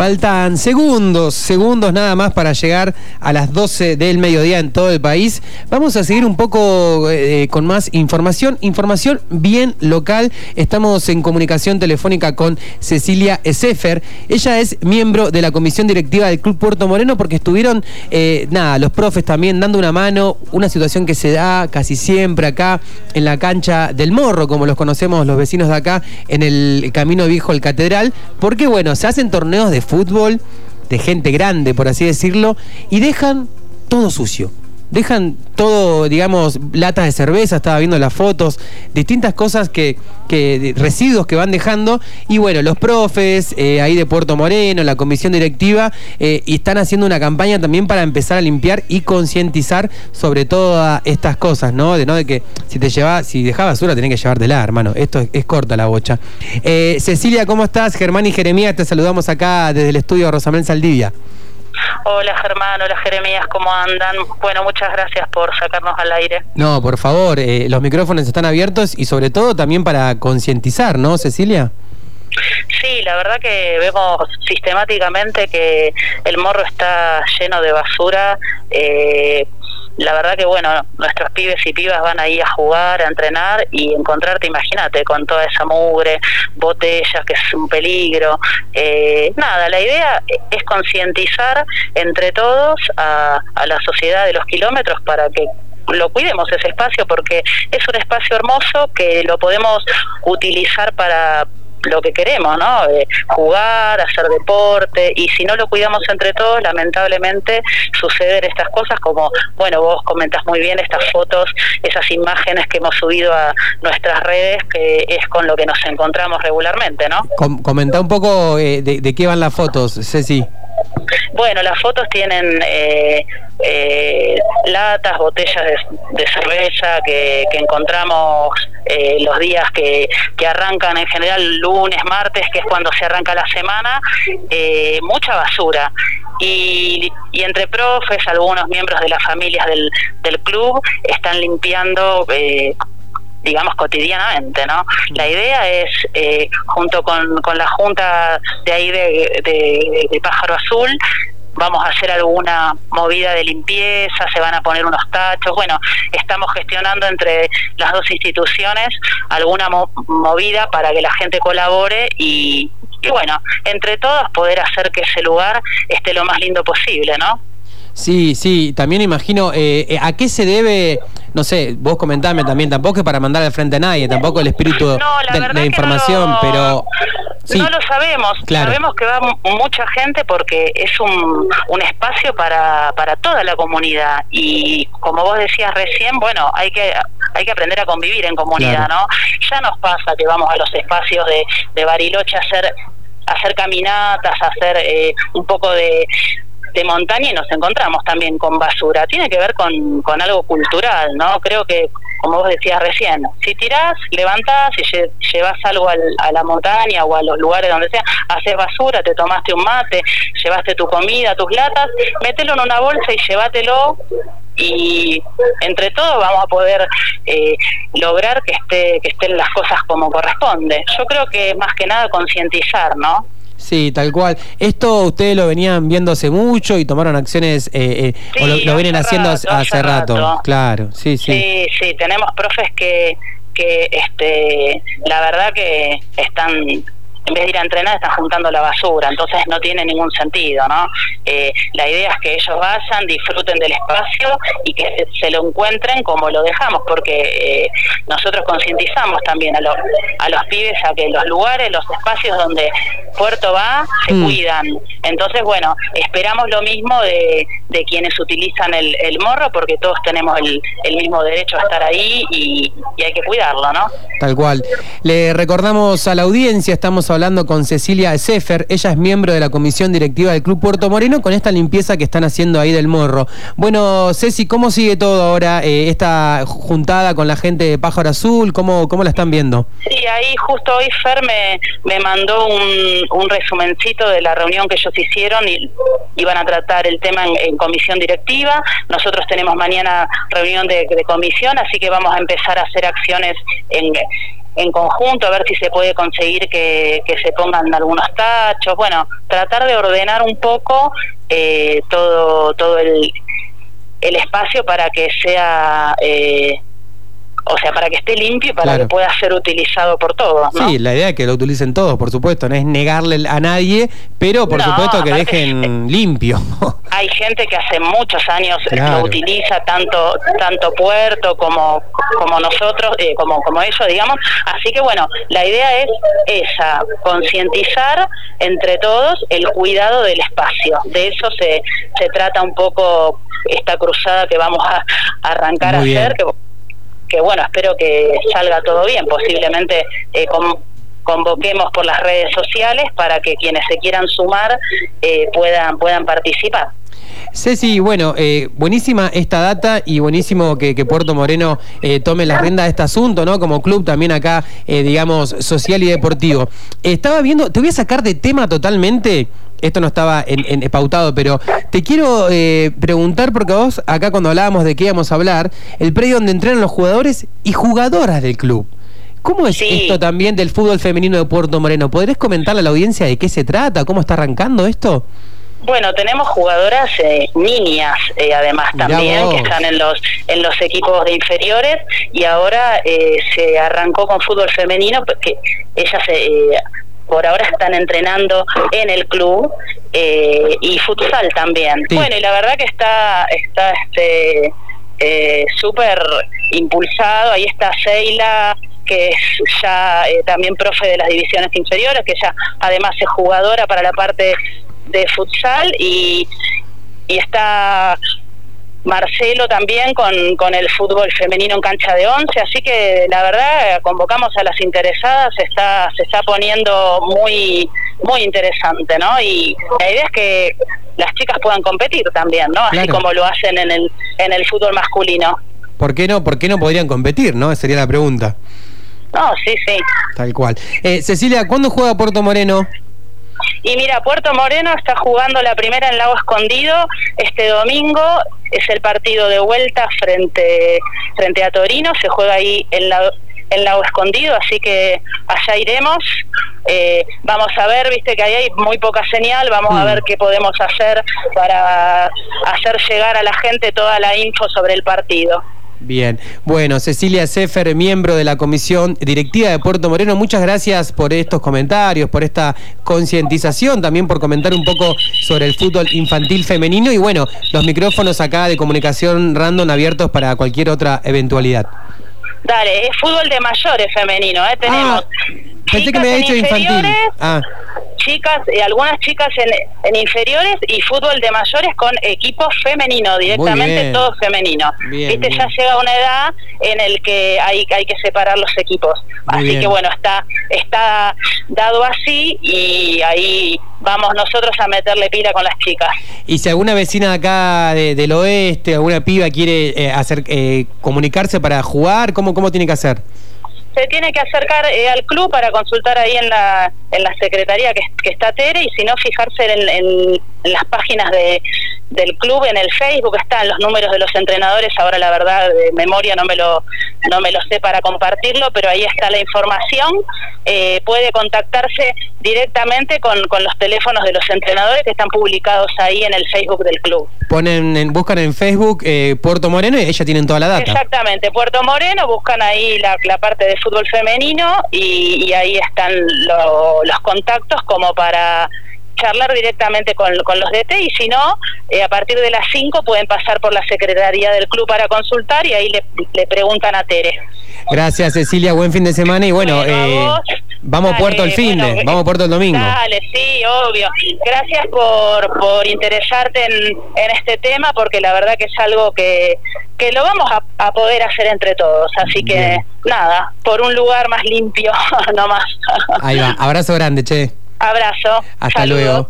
Faltan segundos, segundos nada más para llegar a las 12 del mediodía en todo el país. Vamos a seguir un poco eh, con más información, información bien local. Estamos en comunicación telefónica con Cecilia Esefer. Ella es miembro de la comisión directiva del Club Puerto Moreno porque estuvieron, eh, nada, los profes también dando una mano, una situación que se da casi siempre acá en la cancha del Morro, como los conocemos los vecinos de acá, en el Camino Viejo, el Catedral, porque bueno, se hacen torneos de fútbol, de gente grande, por así decirlo, y dejan todo sucio dejan todo, digamos, latas de cerveza, estaba viendo las fotos, distintas cosas que, que residuos que van dejando. Y bueno, los profes eh, ahí de Puerto Moreno, la comisión directiva, eh, y están haciendo una campaña también para empezar a limpiar y concientizar sobre todas estas cosas, ¿no? De, ¿no? de que si te llevas, si dejabas basura, tenés que llevártela, hermano. Esto es, corta la bocha. Eh, Cecilia, ¿cómo estás? Germán y Jeremías, te saludamos acá desde el estudio Rosamel Saldivia. Hola Germán, hola Jeremías, ¿cómo andan? Bueno, muchas gracias por sacarnos al aire. No, por favor, eh, los micrófonos están abiertos y sobre todo también para concientizar, ¿no, Cecilia? Sí, la verdad que vemos sistemáticamente que el morro está lleno de basura. Eh, la verdad que bueno, nuestros pibes y pibas van ahí a jugar, a entrenar y encontrarte, imagínate, con toda esa mugre, botellas, que es un peligro. Eh, nada, la idea es concientizar entre todos a, a la sociedad de los kilómetros para que lo cuidemos ese espacio porque es un espacio hermoso que lo podemos utilizar para lo que queremos, ¿no? Eh, jugar, hacer deporte, y si no lo cuidamos entre todos, lamentablemente suceden estas cosas como, bueno, vos comentás muy bien estas fotos, esas imágenes que hemos subido a nuestras redes, que es con lo que nos encontramos regularmente, ¿no? Com comenta un poco eh, de, qué van las fotos, Ceci. Bueno, las fotos tienen eh, eh, latas, botellas de, cerveza que, encontramos eh, los días que, que, arrancan en general lunes, martes, que es cuando se arranca la semana, eh, mucha basura. Y, y, entre profes, algunos miembros de las familias del, del club están limpiando eh, digamos cotidianamente, ¿no? La idea es, eh, junto con, con, la junta de ahí de, de, Pájaro Azul, vamos a hacer alguna movida de limpieza, se van a poner unos tachos, bueno, estamos gestionando entre las dos instituciones alguna movida para que la gente colabore y, y bueno, entre todos poder hacer que ese lugar esté lo más lindo posible, ¿no? Sí, sí, también imagino, eh, eh, ¿a qué se debe, no sé, vos comentame también, tampoco es para mandar al frente a nadie, tampoco el espíritu de, información, pero... No lo sabemos, sabemos que va mucha gente porque es un, un espacio para, para toda la comunidad. Y como vos decías recién, bueno, hay que hay que aprender a convivir en comunidad, ¿no? Ya nos pasa que vamos a los espacios de, de Bariloche a hacer hacer caminatas, hacer eh, un poco de, de montaña y nos encontramos también con basura. Tiene que ver con, con algo cultural, ¿no? Creo que, como vos decías recién, si tirás, levantás y llevas algo a la montaña o a los lugares donde sea, haces basura, te tomaste un mate, llevaste tu comida, tus latas, mételo en una bolsa y llévatelo y entre todos vamos a poder eh, lograr que esté que estén las cosas como corresponde. Yo creo que más que nada concientizar, ¿no? Sí, tal cual. Esto ustedes lo venían viendo hace mucho y tomaron acciones, eh, eh o lo, vienen haciendo hace, rato. Claro, sí, sí. Sí, sí, tenemos profes que, que este, la verdad que están en vez de ir a entrenar están juntando la basura, entonces no tiene ningún sentido, ¿no? Eh, la idea es que ellos vayan, disfruten del espacio y que se, lo encuentren como lo dejamos, porque eh, nosotros concientizamos también a, a los pibes a que los lugares, los espacios donde Puerto va, se mm. cuidan. Entonces, bueno, esperamos lo mismo de, de quienes utilizan el, el, morro, porque todos tenemos el, el mismo derecho a estar ahí y, y hay que cuidarlo, ¿no? Tal cual. Le recordamos a la audiencia, estamos hablando con Cecilia Sefer, ella es miembro de la comisión directiva del Club Puerto Moreno con esta limpieza que están haciendo ahí del morro. Bueno, Ceci, ¿cómo sigue todo ahora eh, esta juntada con la gente de Pájaro Azul? ¿Cómo, cómo la están viendo? Sí, ahí justo hoy Fer me, me mandó un, un resumencito de la reunión que ellos hicieron y iban a tratar el tema en, comisión directiva. Nosotros tenemos mañana reunión de comisión, así que vamos a empezar a hacer acciones en en conjunto, a ver si se puede conseguir que, que se pongan algunos tachos, bueno, tratar de ordenar un poco eh, todo, todo el, el espacio para que sea... Eh, o sea, para que esté limpio y para que pueda ser utilizado por todos. Sí, la idea es que lo utilicen todos, por supuesto, no es negarle a nadie, pero por supuesto que dejen limpio. Hay gente que hace muchos años lo utiliza, tanto tanto Puerto como, como nosotros, eh, como, como ellos, digamos. Así que bueno, la idea es esa, concientizar entre todos el cuidado del espacio. De eso se, se trata un poco esta cruzada que vamos a, arrancar a hacer. Que, que bueno, espero que salga todo bien, posiblemente eh, convoquemos por las redes sociales para que quienes se quieran sumar eh, puedan, puedan participar. Ceci, bueno, eh, buenísima esta data y buenísimo que, Puerto Moreno tome la rienda de este asunto, ¿no? Como club también acá, digamos, social y deportivo. Estaba viendo, te voy a sacar de tema totalmente esto no estaba en, pautado, pero te quiero eh, preguntar, porque vos, acá cuando hablábamos de qué íbamos a hablar, el predio donde entrenan los jugadores y jugadoras del club. ¿Cómo es esto también del fútbol femenino de Puerto Moreno? ¿Podrías comentarle a la audiencia de qué se trata? ¿Cómo está arrancando esto? Bueno, tenemos jugadoras eh, niñas, eh, además también, que están en los en los equipos de inferiores y ahora se arrancó con fútbol femenino porque ellas se por ahora están entrenando en el club eh, y futsal también. Bueno, y la verdad que está está este eh, súper impulsado, ahí está Seila que es ya eh, también profe de las divisiones inferiores, que ya además es jugadora para la parte de futsal y, y está Marcelo también con, con el fútbol femenino en cancha de once, así que la verdad convocamos a las interesadas, se está, se está poniendo muy, muy interesante, ¿no? Y la idea es que las chicas puedan competir también, ¿no? Así como lo hacen en el, en el fútbol masculino. ¿Por qué no? ¿Por qué no podrían competir, no? Esa sería la pregunta. No, sí, sí. Tal cual. Eh, Cecilia, ¿cuándo juega Puerto Moreno? Y mira, Puerto Moreno está jugando la primera en Lago Escondido este domingo. Es el partido de vuelta frente, frente a Torino. Se juega ahí en, la, en Lago Escondido, así que allá iremos. Eh, vamos a ver, viste que ahí hay muy poca señal, vamos a mm. ver qué podemos hacer para hacer llegar a la gente toda la info sobre el partido. Bien, bueno, Cecilia Sefer, miembro de la Comisión Directiva de Puerto Moreno, muchas gracias por estos comentarios, por esta concientización, también por comentar un poco sobre el fútbol infantil femenino y bueno, los micrófonos acá de comunicación random abiertos para cualquier otra eventualidad. Dale, es fútbol de mayores femenino, ¿eh? Tenemos. Ah, pensé que me había dicho infantil. Ah chicas, y algunas chicas en, inferiores y fútbol de mayores con equipos femeninos, directamente todo femenino. Viste, ya llega una edad en el que hay, hay que separar los equipos. así que bueno, está, está dado así y ahí vamos nosotros a meterle pila con las chicas. Y si alguna vecina de acá del oeste, alguna piba quiere eh, hacer eh, comunicarse para jugar, ¿cómo, cómo tiene que hacer? Se tiene que acercar eh, al club para consultar ahí en la, en la secretaría que, está Tere y si no fijarse en, las páginas de, del club, en el Facebook están los números de los entrenadores, ahora la verdad de memoria no me lo, no me lo sé para compartirlo, pero ahí está la información, eh, puede contactarse directamente con, con los teléfonos de los entrenadores que están publicados ahí en el Facebook del club. Ponen, buscan en Facebook eh, Puerto Moreno y ella tienen toda la data. Exactamente, Puerto Moreno, buscan ahí la, la parte de fútbol femenino y, ahí están los contactos como para charlar directamente con, los DT y si no, eh, a partir de las 5 pueden pasar por la Secretaría del Club para consultar y ahí le, preguntan a Tere. Gracias Cecilia, buen fin de semana y bueno, eh, vamos a Puerto el fin de, vamos a Puerto el domingo. Dale, sí, obvio. Gracias por, por interesarte en, en este tema porque la verdad que es algo que, que lo vamos a, poder hacer entre todos. Así que nada, por un lugar más limpio, no más. Ahí va, abrazo grande, che. Abrazo. Hasta luego.